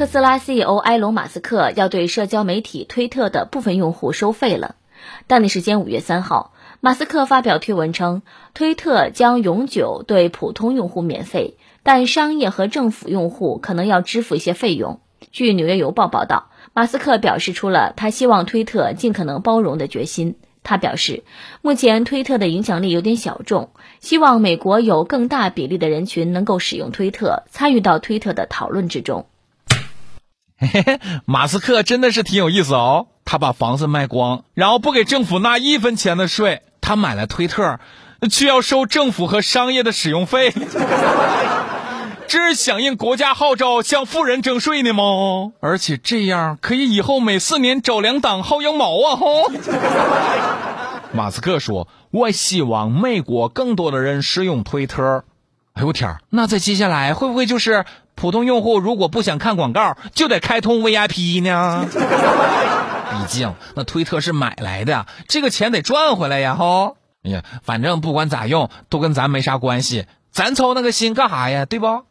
特斯拉 CEO 埃隆·马斯克要对社交媒体推特的部分用户收费了。当地时间五月三号，马斯克发表推文称，推特将永久对普通用户免费，但商业和政府用户可能要支付一些费用。据《纽约邮报》报道，马斯克表示出了他希望推特尽可能包容的决心。他表示，目前推特的影响力有点小众，希望美国有更大比例的人群能够使用推特，参与到推特的讨论之中。嘿，马斯克真的是挺有意思哦。他把房子卖光，然后不给政府纳一分钱的税。他买了推特，却要收政府和商业的使用费。这是响应国家号召向富人征税呢吗？而且这样可以以后每四年找两档薅羊毛啊！吼。马斯克说：“我希望美国更多的人使用推特。”哎呦天那在接下来会不会就是普通用户如果不想看广告，就得开通 VIP 呢？毕竟那推特是买来的，这个钱得赚回来呀！吼。哎呀，反正不管咋用，都跟咱没啥关系。咱操那个心干啥呀？对不？